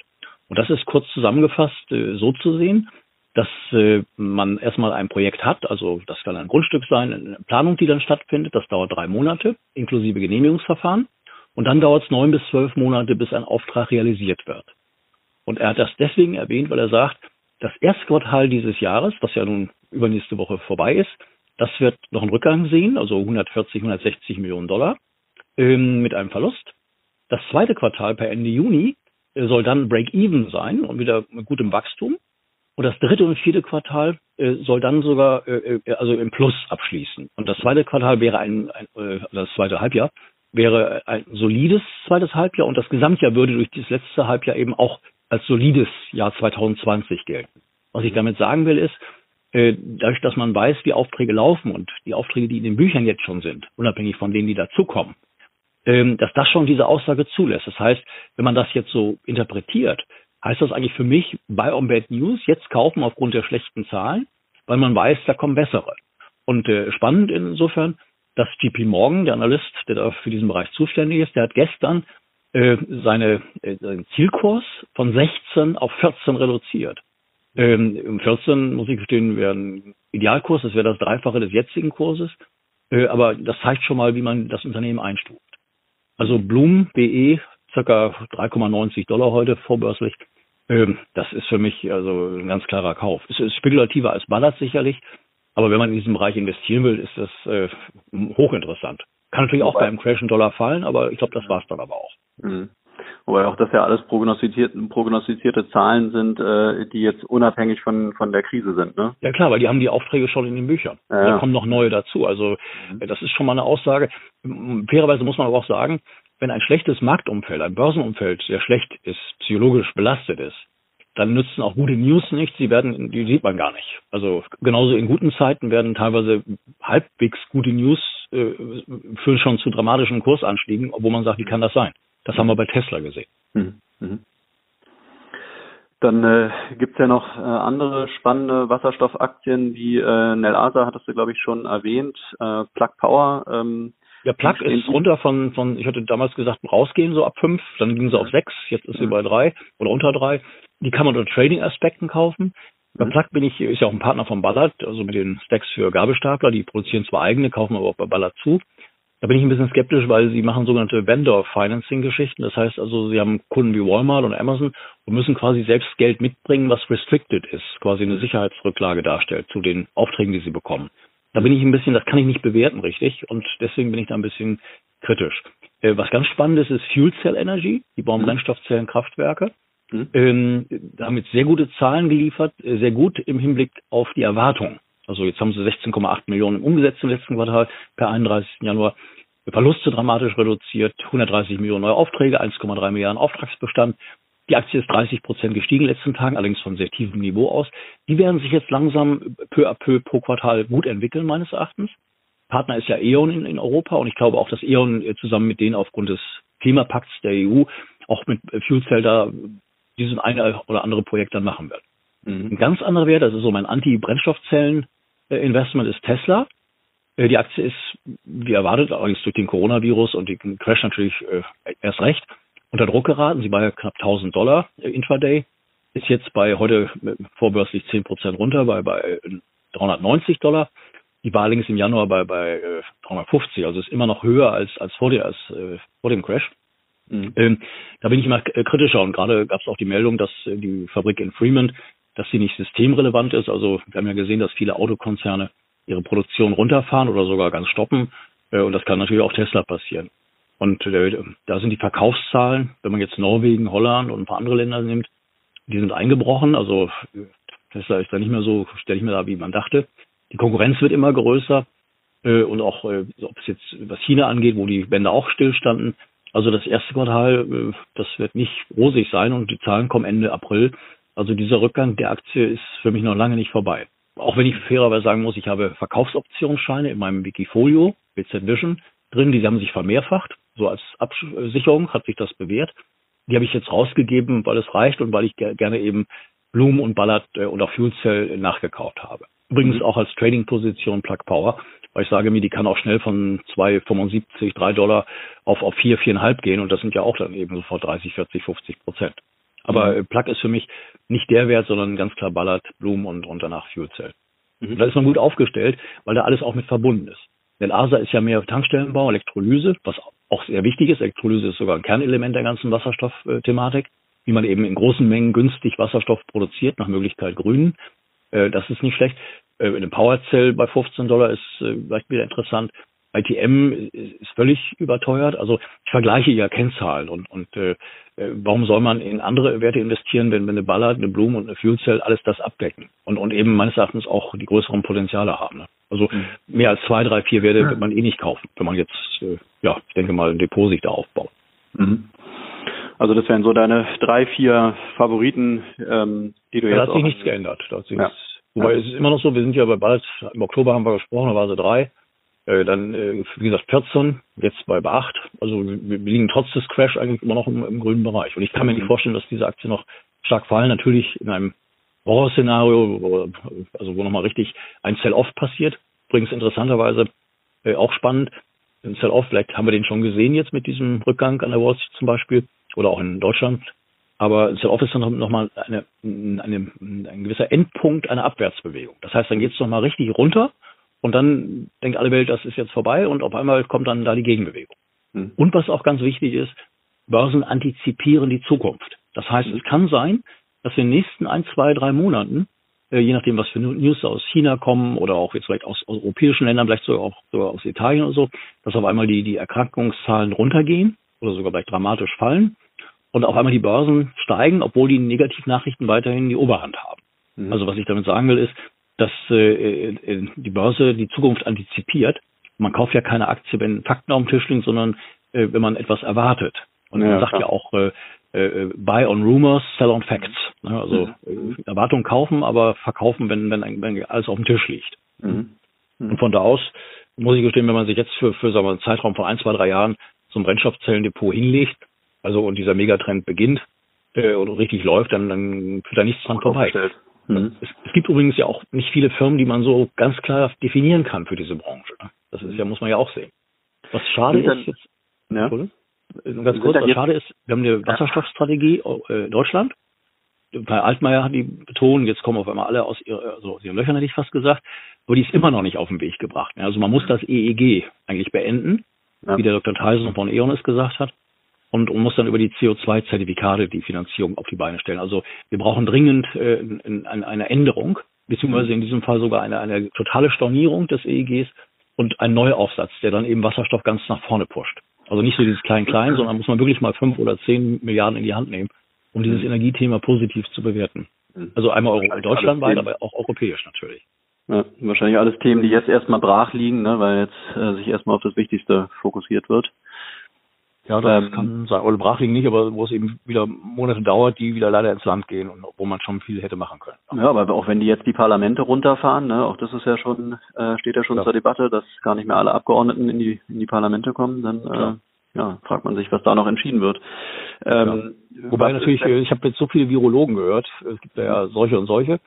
Speaker 2: Und das ist kurz zusammengefasst äh, so zu sehen, dass äh, man erstmal ein Projekt hat, also das kann ein Grundstück sein, eine Planung, die dann stattfindet, das dauert drei Monate, inklusive Genehmigungsverfahren. Und dann dauert es neun bis zwölf Monate, bis ein Auftrag realisiert wird. Und er hat das deswegen erwähnt, weil er sagt, das erste Quartal dieses Jahres, was ja nun übernächste Woche vorbei ist, das wird noch einen Rückgang sehen, also 140, 160 Millionen Dollar ähm, mit einem Verlust. Das zweite Quartal per Ende Juni äh, soll dann Break-Even sein und wieder mit gutem Wachstum. Und das dritte und vierte Quartal äh, soll dann sogar äh, also im Plus abschließen. Und das zweite Quartal wäre ein, ein äh, das zweite Halbjahr wäre ein solides zweites Halbjahr und das Gesamtjahr würde durch das letzte Halbjahr eben auch als solides Jahr 2020 gelten. Was ich damit sagen will, ist, dadurch, dass man weiß, wie Aufträge laufen und die Aufträge, die in den Büchern jetzt schon sind, unabhängig von denen, die dazukommen, dass das schon diese Aussage zulässt. Das heißt, wenn man das jetzt so interpretiert, heißt das eigentlich für mich, bei On Bad News jetzt kaufen aufgrund der schlechten Zahlen, weil man weiß, da kommen bessere. Und äh, spannend insofern, dass JP Morgan, der Analyst, der da für diesen Bereich zuständig ist, der hat gestern äh, seine, äh, seinen Zielkurs von 16 auf 14 reduziert. Ähm, Im 14, muss ich gestehen, wäre ein Idealkurs, das wäre das Dreifache des jetzigen Kurses. Äh, aber das zeigt schon mal, wie man das Unternehmen einstuft. Also Bloom BE, circa 3,90 Dollar heute vorbörslich. Ähm, das ist für mich also ein ganz klarer Kauf. Es ist spekulativer als Ballard sicherlich, aber wenn man in diesem Bereich investieren will, ist das äh, hochinteressant. Kann natürlich auch beim Crash einen Dollar fallen, aber ich glaube, das war es dann aber auch.
Speaker 3: Mhm. Wobei auch das ja alles prognostizierte, Zahlen sind, äh, die jetzt unabhängig von, von der Krise sind, ne?
Speaker 2: Ja klar, weil die haben die Aufträge schon in den Büchern. Ja, da kommen noch neue dazu. Also mhm. das ist schon mal eine Aussage. Fairerweise muss man aber auch sagen, wenn ein schlechtes Marktumfeld, ein Börsenumfeld sehr schlecht ist, psychologisch belastet ist, dann nützen auch gute News nichts, die werden, die sieht man gar nicht. Also genauso in guten Zeiten werden teilweise halbwegs gute News äh, führen schon zu dramatischen Kursanstiegen, obwohl man sagt, wie kann das sein? Das haben wir bei Tesla gesehen. Mhm. Mhm.
Speaker 3: Dann äh, gibt ja noch äh, andere spannende Wasserstoffaktien wie äh, Nelasa, hattest du, glaube ich, schon erwähnt, äh, Plug Power. Ähm,
Speaker 2: ja, Plug ist runter von, von, ich hatte damals gesagt, rausgehen so ab fünf, dann ging sie auf sechs, jetzt ist sie bei drei oder unter drei. Die kann man unter Trading-Aspekten kaufen. Bei mhm. Plug bin ich, ist ja auch ein Partner von Ballard, also mit den Stacks für Gabelstapler, die produzieren zwar eigene, kaufen aber auch bei Ballard zu. Da bin ich ein bisschen skeptisch, weil sie machen sogenannte Vendor-Financing-Geschichten. Das heißt also, sie haben Kunden wie Walmart und Amazon und müssen quasi selbst Geld mitbringen, was restricted ist, quasi eine Sicherheitsrücklage darstellt zu den Aufträgen, die sie bekommen. Da bin ich ein bisschen, das kann ich nicht bewerten richtig und deswegen bin ich da ein bisschen kritisch. Äh, was ganz spannend ist, ist Fuel Cell Energy. Die bauen mhm. Brennstoffzellenkraftwerke. Mhm. Ähm, damit sehr gute Zahlen geliefert, äh, sehr gut im Hinblick auf die Erwartungen. Also jetzt haben sie 16,8 Millionen umgesetzt im letzten Quartal per 31. Januar. Verluste dramatisch reduziert, 130 Millionen neue Aufträge, 1,3 Milliarden Auftragsbestand. Die Aktie ist 30 Prozent gestiegen in den letzten Tagen, allerdings von sehr tiefem Niveau aus. Die werden sich jetzt langsam peu à peu pro Quartal gut entwickeln, meines Erachtens. Partner ist ja E.ON in, in Europa und ich glaube auch, dass E.ON äh, zusammen mit denen aufgrund des Klimapakts der EU auch mit Fuel Cell da dieses eine oder andere Projekt dann machen wird. Mhm. Ein ganz anderer Wert, das ist so mein Anti-Brennstoffzellen äh, Investment ist Tesla. Äh, die Aktie ist, wie erwartet, allerdings durch den Coronavirus und den Crash natürlich äh, erst recht, unter Druck geraten. Sie war ja knapp 1000 Dollar intraday, ist jetzt bei heute vorbörslich 10 Prozent runter, bei, bei 390 Dollar. Die war allerdings im Januar bei, bei 350, also ist immer noch höher als, als, vor, der, als vor dem Crash. Mhm. Ähm, da bin ich immer kritischer und gerade gab es auch die Meldung, dass die Fabrik in Fremont dass sie nicht systemrelevant ist. Also wir haben ja gesehen, dass viele Autokonzerne ihre Produktion runterfahren oder sogar ganz stoppen. Äh, und das kann natürlich auch Tesla passieren. Und äh, da sind die Verkaufszahlen, wenn man jetzt Norwegen, Holland und ein paar andere Länder nimmt, die sind eingebrochen. Also Tesla ist da nicht mehr so, stelle ich mir da, wie man dachte. Die Konkurrenz wird immer größer. Äh, und auch, ob es jetzt was China angeht, wo die Bänder auch stillstanden. Also das erste Quartal, das wird nicht rosig sein und die Zahlen kommen Ende April. Also dieser Rückgang der Aktie ist für mich noch lange nicht vorbei. auch wenn ich fairerweise sagen muss, ich habe Verkaufsoptionsscheine in meinem Wikifolio, BZ Vision, drin, die haben sich vermehrfacht. So als Absicherung hat sich das bewährt. Die habe ich jetzt rausgegeben, weil es reicht und weil ich gerne eben Bloom und Ballard äh, und auch Fuel Cell nachgekauft habe. Übrigens mhm. auch als Trading-Position Plug Power, weil ich sage mir, die kann auch schnell von 2,75, 3 Dollar auf, auf 4, 4,5 gehen und das sind ja auch dann eben sofort 30, 40, 50 Prozent. Aber mhm. Plug ist für mich nicht der Wert, sondern ganz klar Ballard, Bloom und, und danach Fuel Cell. Mhm. Da ist man gut aufgestellt, weil da alles auch mit verbunden ist. Denn ASA ist ja mehr Tankstellenbau, Elektrolyse, was auch sehr wichtig ist. Elektrolyse ist sogar ein Kernelement der ganzen Wasserstoffthematik, wie man eben in großen Mengen günstig Wasserstoff produziert, nach Möglichkeit grünen. Äh, das ist nicht schlecht. Äh, eine Powerzell bei 15 Dollar ist äh, vielleicht wieder interessant. ITM ist völlig überteuert. Also ich vergleiche ja Kennzahlen und, und äh, warum soll man in andere Werte investieren, wenn, wenn eine Ballard, eine Blume und eine Fuel Cell alles das abdecken und, und eben meines Erachtens auch die größeren Potenziale haben. Ne? Also mhm. mehr als zwei, drei, vier Werte wird man eh nicht kaufen, wenn man jetzt, äh, ja, ich denke mal, ein Depot sich da aufbaut.
Speaker 3: Mhm. Also das wären so deine drei, vier Favoriten, ähm, die du
Speaker 2: ja,
Speaker 3: jetzt.
Speaker 2: Da hat sich nichts geändert. Da hat sich ja. nichts, wobei ja. es ist immer noch so, wir sind ja bei bald, im Oktober haben wir gesprochen, da war sie drei. Äh, dann, äh, wie gesagt, 14, jetzt bei 8. Also wir liegen trotz des Crash eigentlich immer noch im, im grünen Bereich. Und ich kann mir nicht mhm. vorstellen, dass diese Aktien noch stark fallen. Natürlich in einem Horrorszenario, also wo nochmal richtig ein Sell-Off passiert. Übrigens interessanterweise äh, auch spannend, ein Sell-Off, vielleicht haben wir den schon gesehen jetzt mit diesem Rückgang an der Wall Street zum Beispiel oder auch in Deutschland. Aber ein Sell-Off ist dann nochmal eine, eine, ein gewisser Endpunkt einer Abwärtsbewegung. Das heißt, dann geht es nochmal richtig runter und dann denkt alle Welt, das ist jetzt vorbei und auf einmal kommt dann da die Gegenbewegung. Mhm. Und was auch ganz wichtig ist, Börsen antizipieren die Zukunft. Das heißt, mhm. es kann sein, dass in den nächsten ein, zwei, drei Monaten, äh, je nachdem, was für News aus China kommen oder auch jetzt vielleicht aus, europäischen Ländern, vielleicht sogar auch sogar aus Italien oder so, dass auf einmal die, die Erkrankungszahlen runtergehen oder sogar vielleicht dramatisch fallen und auf einmal die Börsen steigen, obwohl die Negativnachrichten weiterhin die Oberhand haben. Mhm. Also was ich damit sagen will, ist, dass äh, äh, die Börse die Zukunft antizipiert. Man kauft ja keine Aktie, wenn Fakten auf dem Tisch liegen, sondern äh, wenn man etwas erwartet. Und ja, man sagt klar. ja auch, äh, äh, buy on rumors, sell on facts. Ne? Also mhm. äh, Erwartungen kaufen, aber verkaufen, wenn, wenn, wenn alles auf dem Tisch liegt. Mhm. Mhm. Und von da aus muss ich gestehen, wenn man sich jetzt für, für sagen wir, einen Zeitraum von ein, zwei, drei Jahren zum Brennstoffzellendepot hinlegt, also und dieser Megatrend beginnt äh, und richtig läuft, dann, dann führt da nichts dran vorbei. Mhm. Es, es, gibt übrigens ja auch nicht viele Firmen, die man so ganz klar definieren kann für diese Branche. Das ist ja, muss man ja auch sehen. Was schade ist, dann, jetzt, ja. ganz kurz, was schade ist, wir haben eine Wasserstoffstrategie äh, Deutschland. Bei Altmaier hat die betont, jetzt kommen auf einmal alle aus, ihr, also aus ihren Löchern, hätte ich fast gesagt, aber die ist immer noch nicht auf den Weg gebracht. Also man muss das EEG eigentlich beenden, ja. wie der Dr. Theisen von E.ON es gesagt hat und, und muss dann über die CO2-Zertifikate die Finanzierung auf die Beine stellen. Also wir brauchen dringend äh, eine, Änderung, beziehungsweise in diesem Fall sogar eine, eine totale Stornierung des EEGs und ein Neuaufsatz, der dann eben Wasserstoff ganz nach vorne pusht. Also nicht so dieses Klein-Klein, sondern muss man wirklich mal fünf oder zehn Milliarden in die Hand nehmen, um dieses mhm. Energiethema positiv zu bewerten. Mhm. Also einmal deutschlandweit, aber auch europäisch natürlich.
Speaker 3: Ja, wahrscheinlich alles Themen, die jetzt erstmal brach liegen, ne, weil jetzt äh, sich erstmal auf das Wichtigste fokussiert wird.
Speaker 2: Ja, das ähm, kann sein. Oder brach liegen nicht, aber wo es eben wieder Monate dauert, die wieder leider ins Land gehen und wo man schon viel hätte machen können.
Speaker 3: Ja, aber auch wenn die jetzt die Parlamente runterfahren, ne, auch das ist ja schon, äh, steht ja schon ja. zur Debatte, dass gar nicht mehr alle Abgeordneten in die, in die Parlamente kommen, dann äh, ja, fragt man sich, was da noch entschieden wird.
Speaker 2: Ähm, ja. Wobei natürlich, ich habe jetzt so viele Virologen gehört, es gibt ja solche und solche,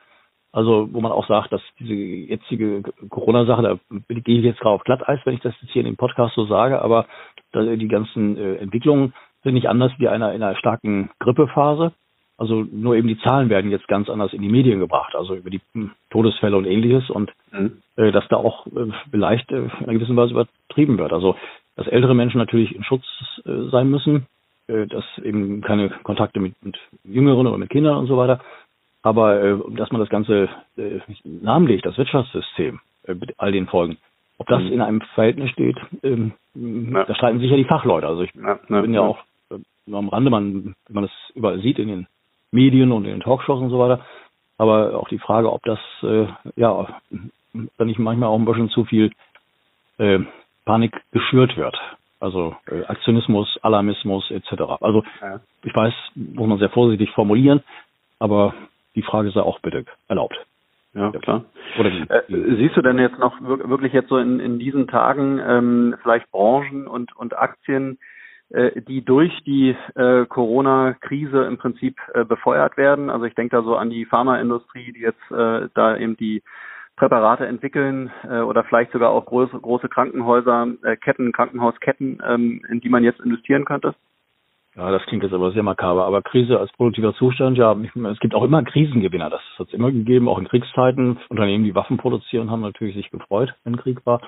Speaker 2: also wo man auch sagt, dass diese jetzige Corona-Sache, da gehe ich jetzt gerade auf Glatteis, wenn ich das jetzt hier in dem Podcast so sage, aber die ganzen äh, Entwicklungen sind nicht anders wie einer in einer starken Grippephase. Also nur eben die Zahlen werden jetzt ganz anders in die Medien gebracht, also über die hm, Todesfälle und ähnliches und mhm. äh, dass da auch äh, vielleicht äh, in einer gewissen Weise übertrieben wird. Also dass ältere Menschen natürlich in Schutz äh, sein müssen, äh, dass eben keine Kontakte mit, mit Jüngeren oder mit Kindern und so weiter. Aber äh, dass man das Ganze äh, lahmlegt, das Wirtschaftssystem äh, mit all den Folgen, ob das mhm. in einem Verhältnis steht, ähm, ja. da streiten sich ja die Fachleute. Also ich ja, ja, bin ja, auch äh, am Rande, man, wenn man das überall sieht in den Medien und in den Talkshows und so weiter. Aber auch die Frage, ob das äh, ja dann nicht manchmal auch ein bisschen zu viel äh, Panik geschürt wird. Also äh, Aktionismus, Alarmismus etc. Also ich weiß, muss man sehr vorsichtig formulieren, aber die Frage sei auch bitte erlaubt.
Speaker 1: Ja, klar. Äh, siehst du denn jetzt noch wirklich jetzt so in, in diesen Tagen ähm, vielleicht Branchen und, und Aktien, äh, die durch die äh, Corona-Krise im Prinzip äh, befeuert werden? Also ich denke da so an die Pharmaindustrie, die jetzt äh, da eben die Präparate entwickeln äh, oder vielleicht sogar auch große, große Krankenhäuser, äh, Ketten, Krankenhausketten, ähm, in die man jetzt investieren könnte?
Speaker 2: Ja, das klingt jetzt aber sehr makaber. Aber Krise als produktiver Zustand, ja, es gibt auch immer Krisengewinner. Das hat es immer gegeben, auch in Kriegszeiten. Unternehmen, die Waffen produzieren, haben natürlich sich gefreut, wenn Krieg war.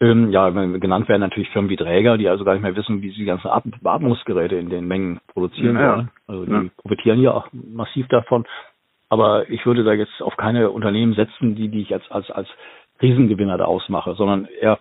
Speaker 2: Ähm, ja, genannt werden natürlich Firmen wie Träger, die also gar nicht mehr wissen, wie sie die ganzen Beatmungsgeräte in den Mengen produzieren ja, wollen. Also die ja. profitieren ja auch massiv davon. Aber ich würde da jetzt auf keine Unternehmen setzen, die, die ich als, als, als Krisengewinner da ausmache, sondern eher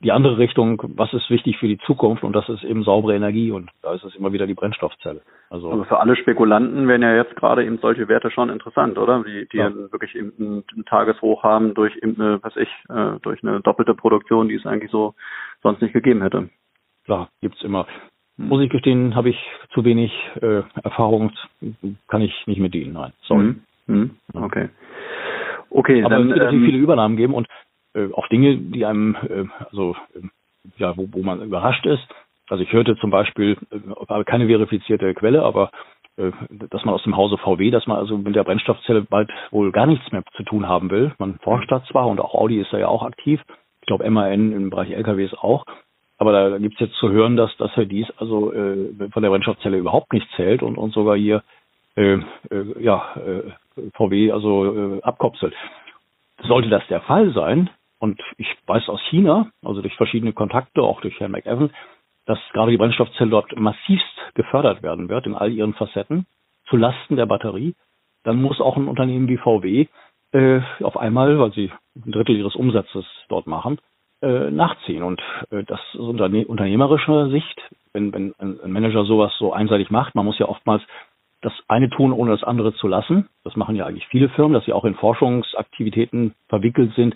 Speaker 2: die andere Richtung, was ist wichtig für die Zukunft und das ist eben saubere Energie und da ist es immer wieder die Brennstoffzelle.
Speaker 1: Also, also für alle Spekulanten wären ja jetzt gerade eben solche Werte schon interessant, oder? Die, die ja. wirklich eben einen, einen Tageshoch haben durch eben eine, was ich, äh, durch eine doppelte Produktion, die es eigentlich so sonst nicht gegeben hätte.
Speaker 2: Klar, gibt's immer. Hm. Muss ich gestehen, habe ich zu wenig äh, Erfahrung, kann ich nicht mit dienen, nein. Sorry.
Speaker 1: Hm. Hm. Okay. Okay,
Speaker 2: aber dann, es wird natürlich ähm, viele Übernahmen geben und äh, auch Dinge, die einem, äh, also äh, ja, wo, wo man überrascht ist. Also ich hörte zum Beispiel, äh, keine verifizierte Quelle, aber äh, dass man aus dem Hause VW, dass man also mit der Brennstoffzelle bald wohl gar nichts mehr zu tun haben will. Man forscht da zwar und auch Audi ist da ja auch aktiv. Ich glaube MAN im Bereich LKWs auch. Aber da, gibt es jetzt zu hören, dass, dass er dies also äh, von der Brennstoffzelle überhaupt nicht zählt und, und sogar hier äh, äh, ja, äh, VW also äh, abkopselt. Sollte das der Fall sein, und ich weiß aus China, also durch verschiedene Kontakte, auch durch Herrn McEwan, dass gerade die Brennstoffzelle dort massivst gefördert werden wird in all ihren Facetten zu Lasten der Batterie. Dann muss auch ein Unternehmen wie VW äh, auf einmal, weil sie ein Drittel ihres Umsatzes dort machen, äh, nachziehen. Und äh, das ist unterne unternehmerischer Sicht, wenn, wenn ein Manager sowas so einseitig macht, man muss ja oftmals das eine tun, ohne das andere zu lassen. Das machen ja eigentlich viele Firmen, dass sie auch in Forschungsaktivitäten verwickelt sind,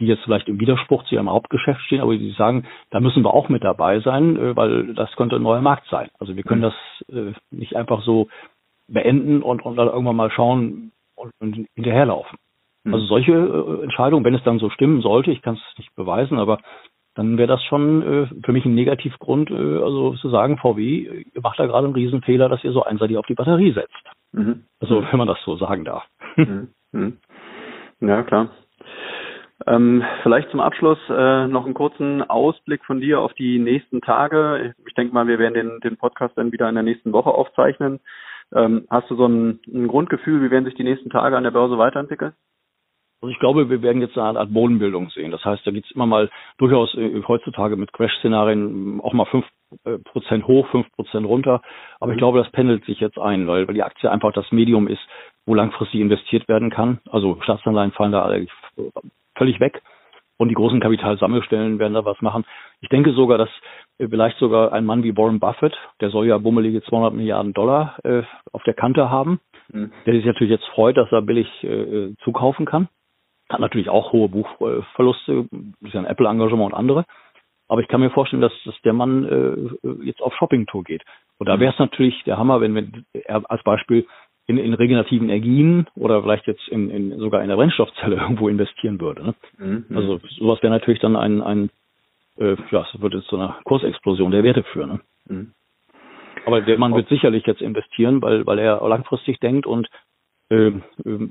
Speaker 2: die jetzt vielleicht im Widerspruch zu ihrem Hauptgeschäft stehen, aber die sagen, da müssen wir auch mit dabei sein, äh, weil das könnte ein neuer Markt sein. Also wir können mhm. das äh, nicht einfach so beenden und, und dann irgendwann mal schauen und, und hinterherlaufen. Mhm. Also solche äh, Entscheidungen, wenn es dann so stimmen sollte, ich kann es nicht beweisen, aber dann wäre das schon für mich ein Negativgrund, also zu sagen, VW, ihr macht da gerade einen Riesenfehler, dass ihr so einseitig auf die Batterie setzt. Mhm. Also wenn man das so sagen darf. Mhm.
Speaker 1: mhm. Ja, klar. Ähm, vielleicht zum Abschluss äh, noch einen kurzen Ausblick von dir auf die nächsten Tage. Ich denke mal, wir werden den, den Podcast dann wieder in der nächsten Woche aufzeichnen. Ähm, hast du so ein, ein Grundgefühl, wie werden sich die nächsten Tage an der Börse weiterentwickeln?
Speaker 2: Also ich glaube, wir werden jetzt eine Art Bodenbildung sehen. Das heißt, da gibt es immer mal durchaus äh, heutzutage mit Crash-Szenarien auch mal fünf äh, Prozent hoch, fünf Prozent runter. Aber mhm. ich glaube, das pendelt sich jetzt ein, weil, weil die Aktie einfach das Medium ist, wo langfristig investiert werden kann. Also Staatsanleihen fallen da völlig weg. Und die großen Kapitalsammelstellen werden da was machen. Ich denke sogar, dass äh, vielleicht sogar ein Mann wie Warren Buffett, der soll ja bummelige 200 Milliarden Dollar äh, auf der Kante haben, mhm. der sich natürlich jetzt freut, dass er billig äh, zukaufen kann. Hat natürlich auch hohe Buchverluste, ist ja ein Apple-Engagement und andere. Aber ich kann mir vorstellen, dass, dass der Mann äh, jetzt auf Shoppingtour geht. Und da mhm. wäre es natürlich der Hammer, wenn, wenn er als Beispiel in, in regenerativen Energien oder vielleicht jetzt in, in sogar in der Brennstoffzelle irgendwo investieren würde. Ne? Mhm. Also sowas wäre natürlich dann ein, ein äh, ja, es würde zu einer Kursexplosion der Werte führen. Ne? Mhm. Aber der Mann wird sicherlich jetzt investieren, weil, weil er langfristig denkt und äh,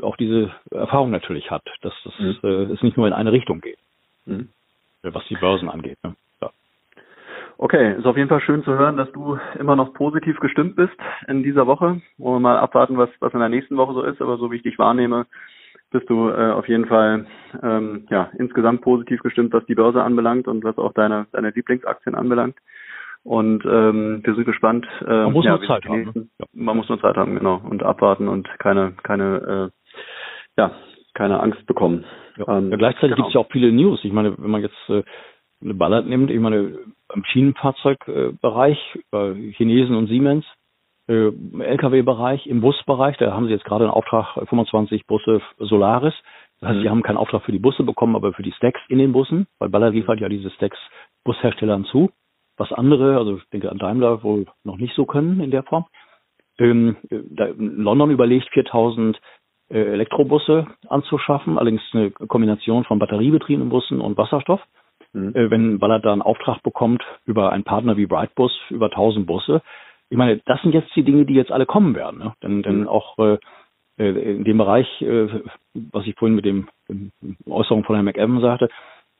Speaker 2: auch diese Erfahrung natürlich hat, dass das, mhm. äh, es nicht nur in eine Richtung geht, mhm. was die Börsen angeht. Ne?
Speaker 1: Okay, ist auf jeden Fall schön zu hören, dass du immer noch positiv gestimmt bist in dieser Woche. Wollen wir mal abwarten, was, was in der nächsten Woche so ist, aber so wie ich dich wahrnehme, bist du äh, auf jeden Fall ähm, ja insgesamt positiv gestimmt, was die Börse anbelangt und was auch deine deine Lieblingsaktien anbelangt. Und ähm, wir sind gespannt.
Speaker 2: Äh, man muss ja, nur Zeit haben. Ne?
Speaker 1: Man muss nur Zeit haben, genau, und abwarten und keine keine äh, ja keine Angst bekommen.
Speaker 2: Ja. Ähm, ja gleichzeitig genau. gibt es ja auch viele News. Ich meine, wenn man jetzt äh, eine Ballard nimmt, ich meine, im Schienenfahrzeugbereich, äh, Chinesen und Siemens, äh, im Lkw-Bereich, im Busbereich, da haben sie jetzt gerade einen Auftrag 25 Busse Solaris. Das heißt, sie mhm. haben keinen Auftrag für die Busse bekommen, aber für die Stacks in den Bussen, weil Ballard liefert ja diese Stacks Busherstellern zu. Was andere, also ich denke an Daimler, wohl noch nicht so können in der Form. Ähm, London überlegt 4000 äh, Elektrobusse anzuschaffen, allerdings eine Kombination von batteriebetriebenen Bussen und Wasserstoff. Mhm. Äh, wenn Ballard da einen Auftrag bekommt über einen Partner wie Brightbus über 1000 Busse. Ich meine, das sind jetzt die Dinge, die jetzt alle kommen werden. Ne? Denn, denn mhm. auch äh, äh, in dem Bereich, äh, was ich vorhin mit dem Äußerung von Herrn McEwan sagte,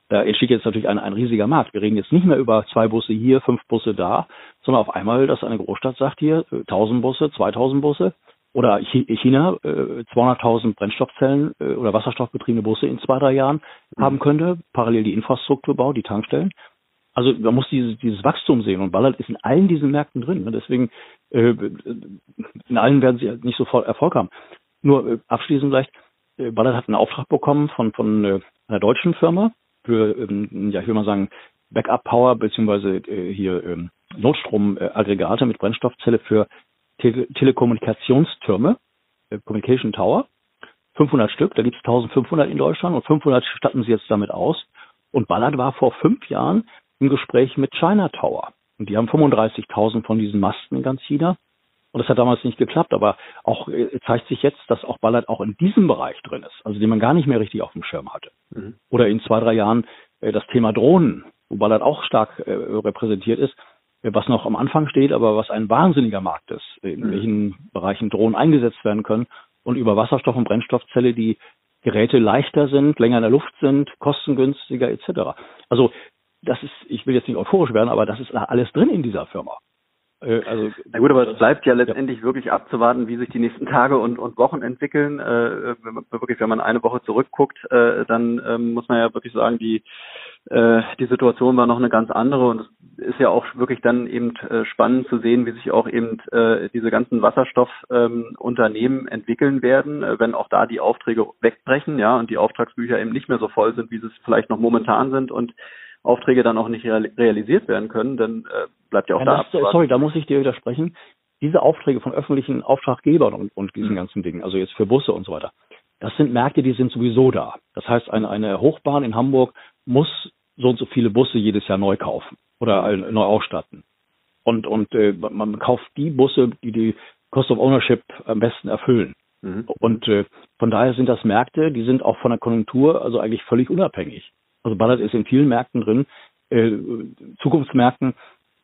Speaker 2: da entsteht jetzt natürlich ein, ein riesiger Markt. Wir reden jetzt nicht mehr über zwei Busse hier, fünf Busse da, sondern auf einmal, dass eine Großstadt sagt hier, 1000 Busse, 2000 Busse oder China äh, 200.000 Brennstoffzellen äh, oder wasserstoffbetriebene Busse in zwei, drei Jahren mhm. haben könnte, parallel die Infrastruktur baut, die Tankstellen. Also man muss dieses, dieses Wachstum sehen und Ballard ist in allen diesen Märkten drin. Ne? Deswegen äh, in allen werden sie halt nicht sofort Erfolg haben. Nur äh, abschließend vielleicht, äh, Ballard hat einen Auftrag bekommen von, von äh, einer deutschen Firma für, ähm, ja ich will mal sagen, Backup Power beziehungsweise äh, hier ähm, Notstromaggregate mit Brennstoffzelle für Tele Telekommunikationstürme, äh, Communication Tower. 500 Stück, da gibt es 1500 in Deutschland und 500 statten sie jetzt damit aus. Und Ballard war vor fünf Jahren im Gespräch mit China Tower. Und die haben 35.000 von diesen Masten in ganz China. Und das hat damals nicht geklappt, aber auch äh, zeigt sich jetzt, dass auch Ballard auch in diesem Bereich drin ist, also den man gar nicht mehr richtig auf dem Schirm hatte. Mhm. Oder in zwei, drei Jahren äh, das Thema Drohnen, wo Ballard auch stark äh, repräsentiert ist, was noch am Anfang steht, aber was ein wahnsinniger Markt ist, in mhm. welchen Bereichen Drohnen eingesetzt werden können und über Wasserstoff- und Brennstoffzelle die Geräte leichter sind, länger in der Luft sind, kostengünstiger etc. Also das ist, ich will jetzt nicht euphorisch werden, aber das ist alles drin in dieser Firma.
Speaker 1: Äh, also, Na gut, aber es bleibt ja letztendlich ja. wirklich abzuwarten, wie sich die nächsten Tage und, und Wochen entwickeln. Äh, wenn man, wirklich, wenn man eine Woche zurückguckt, äh, dann ähm, muss man ja wirklich sagen, die äh, die Situation war noch eine ganz andere und es ist ja auch wirklich dann eben äh, spannend zu sehen, wie sich auch eben äh, diese ganzen Wasserstoffunternehmen ähm, entwickeln werden, äh, wenn auch da die Aufträge wegbrechen, ja, und die Auftragsbücher eben nicht mehr so voll sind, wie sie es vielleicht noch momentan sind und Aufträge dann auch nicht realisiert werden können, dann äh, bleibt ja auch ja, da.
Speaker 2: Das, sorry, da muss ich dir widersprechen. Diese Aufträge von öffentlichen Auftraggebern und, und diesen mhm. ganzen Dingen, also jetzt für Busse und so weiter, das sind Märkte, die sind sowieso da. Das heißt, eine, eine Hochbahn in Hamburg muss so und so viele Busse jedes Jahr neu kaufen oder neu ausstatten. Und, und äh, man kauft die Busse, die die Cost of Ownership am besten erfüllen. Mhm. Und äh, von daher sind das Märkte, die sind auch von der Konjunktur also eigentlich völlig unabhängig. Also Ballard ist in vielen Märkten drin, äh, Zukunftsmärkten,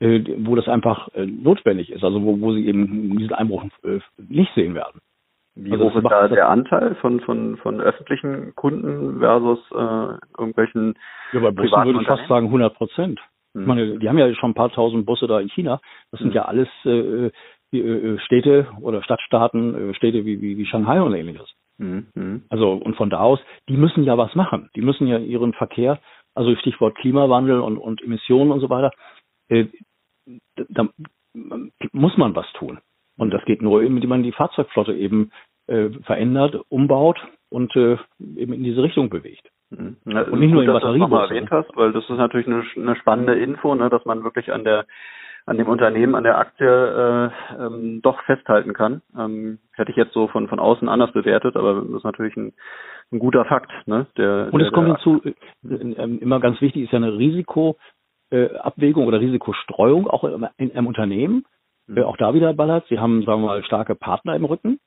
Speaker 2: äh, wo das einfach äh, notwendig ist, also wo, wo sie eben diesen Einbruch äh, nicht sehen werden.
Speaker 1: Wie also hoch ist da der Anteil von, von, von öffentlichen Kunden versus äh, irgendwelchen
Speaker 2: Ja, bei Bussen würde ich fast sagen 100 Prozent. Hm. Ich meine, die haben ja schon ein paar tausend Busse da in China. Das sind hm. ja alles äh, äh, Städte oder Stadtstaaten, äh, Städte wie, wie, wie Shanghai und ähnliches. Hm. hm. Also und von da aus, die müssen ja was machen. Die müssen ja ihren Verkehr, also Stichwort Klimawandel und, und Emissionen und so weiter, äh, da muss man was tun. Und das geht nur, indem man die Fahrzeugflotte eben äh, verändert, umbaut und äh, eben in diese Richtung bewegt.
Speaker 1: Mhm. Und nicht nur in Batteriebussen. Dass du erwähnt hast, weil das ist natürlich eine, eine spannende Info, ne, dass man wirklich an der an dem Unternehmen, an der Aktie äh, ähm, doch festhalten kann. Ähm, hätte ich jetzt so von von außen anders bewertet, aber das ist natürlich ein, ein guter Fakt. Ne,
Speaker 2: der, und es kommt hinzu, äh, äh, immer ganz wichtig ist ja eine Risiko, äh, oder Risikostreuung auch in einem Unternehmen. Mhm. Äh, auch da wieder ballert. Sie haben, sagen wir mal, starke Partner im Rücken.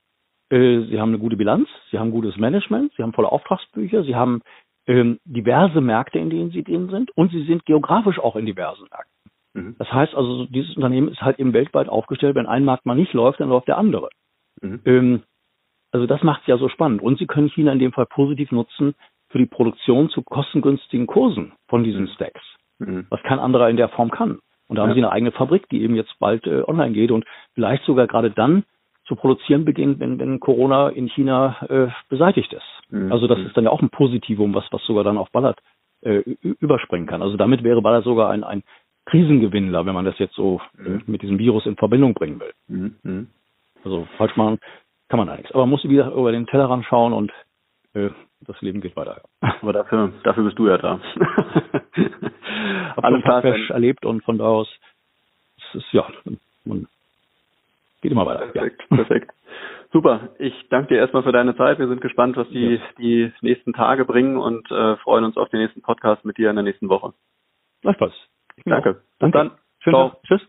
Speaker 2: Äh, sie haben eine gute Bilanz. Sie haben gutes Management. Sie haben volle Auftragsbücher. Sie haben ähm, diverse Märkte, in denen sie drin sind. Und sie sind geografisch auch in diversen Märkten. Mhm. Das heißt also, dieses Unternehmen ist halt eben weltweit aufgestellt. Wenn ein Markt mal nicht läuft, dann läuft der andere. Mhm. Ähm, also das macht es ja so spannend. Und sie können China in dem Fall positiv nutzen für die Produktion zu kostengünstigen Kursen von diesen mhm. Stacks mhm. was kein anderer in der Form kann. Und da haben sie eine eigene Fabrik, die eben jetzt bald äh, online geht und vielleicht sogar gerade dann zu produzieren beginnt, wenn, wenn Corona in China äh, beseitigt ist. Mhm. Also das ist dann ja auch ein Positivum, was, was sogar dann auf Ballard äh, überspringen kann. Also damit wäre Ballard sogar ein, ein Krisengewinnler, wenn man das jetzt so äh, mhm. mit diesem Virus in Verbindung bringen will. Mhm. mhm. Also falsch machen kann man da nichts. Aber man muss wieder über den Tellerrand schauen und äh, das Leben geht weiter.
Speaker 1: Aber dafür, dafür bist du ja da.
Speaker 2: Alles Crash erlebt und von da aus es ist ja, man geht immer weiter.
Speaker 1: Perfekt, ja. perfekt. Super. Ich danke dir erstmal für deine Zeit. Wir sind gespannt, was die, ja. die nächsten Tage bringen und äh, freuen uns auf den nächsten Podcast mit dir in der nächsten Woche.
Speaker 2: Gleichfalls.
Speaker 1: Danke. Bis
Speaker 2: Danke. dann.
Speaker 1: Schönen Ciao. Tag. Tschüss.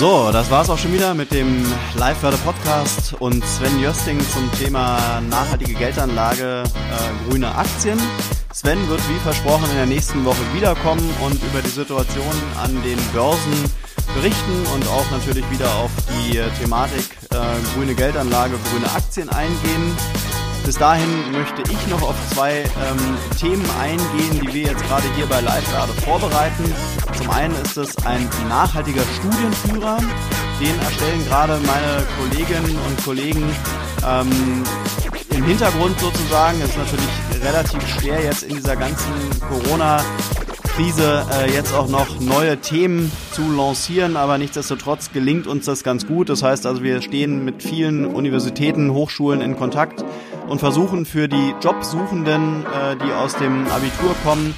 Speaker 1: So, das war's auch schon wieder mit dem Live-Werde-Podcast und Sven Jösting zum Thema nachhaltige Geldanlage, äh, grüne Aktien. Sven wird wie versprochen in der nächsten Woche wiederkommen und über die Situation an den Börsen berichten und auch natürlich wieder auf die Thematik äh, grüne Geldanlage, grüne Aktien eingehen. Bis dahin möchte ich noch auf zwei ähm, Themen eingehen, die wir jetzt gerade hier bei Live gerade vorbereiten. Zum einen ist es ein nachhaltiger Studienführer. Den erstellen gerade meine Kolleginnen und Kollegen ähm, im Hintergrund sozusagen. Ist natürlich relativ schwer jetzt in dieser ganzen Corona Krise äh, jetzt auch noch neue Themen zu lancieren, aber nichtsdestotrotz gelingt uns das ganz gut. Das heißt also, wir stehen mit vielen Universitäten, Hochschulen in Kontakt und versuchen für die Jobsuchenden, äh, die aus dem Abitur kommen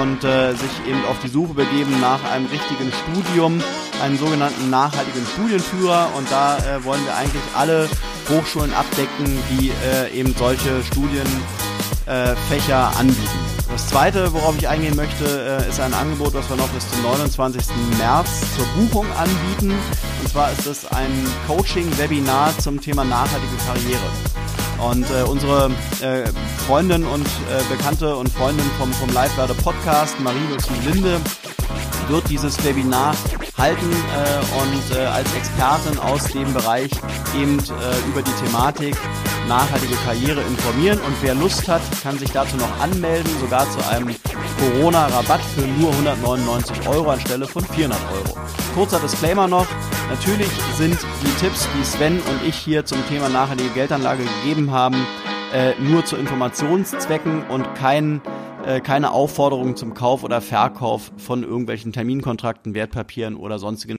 Speaker 1: und äh, sich eben auf die Suche begeben nach einem richtigen Studium, einen sogenannten nachhaltigen Studienführer. Und da äh, wollen wir eigentlich alle Hochschulen abdecken, die äh, eben solche Studienfächer anbieten. Das zweite, worauf ich eingehen möchte, äh, ist ein Angebot, was wir noch bis zum 29. März zur Buchung anbieten. Und zwar ist es ein Coaching-Webinar zum Thema nachhaltige Karriere. Und äh, unsere äh, Freundin und äh, Bekannte und Freundin vom, vom Live-Werde Podcast, Marie-Lucie Linde, wird dieses Webinar halten äh, und äh, als Expertin aus dem Bereich eben äh, über die Thematik nachhaltige Karriere informieren. Und wer Lust hat, kann sich dazu noch anmelden, sogar zu einem Corona-Rabatt für nur 199 Euro anstelle von 400 Euro. Kurzer Disclaimer noch. Natürlich sind die Tipps, die Sven und ich hier zum Thema nachhaltige Geldanlage gegeben haben, äh, nur zu Informationszwecken und kein äh, keine Aufforderung zum Kauf oder Verkauf von irgendwelchen Terminkontrakten, Wertpapieren oder sonstigen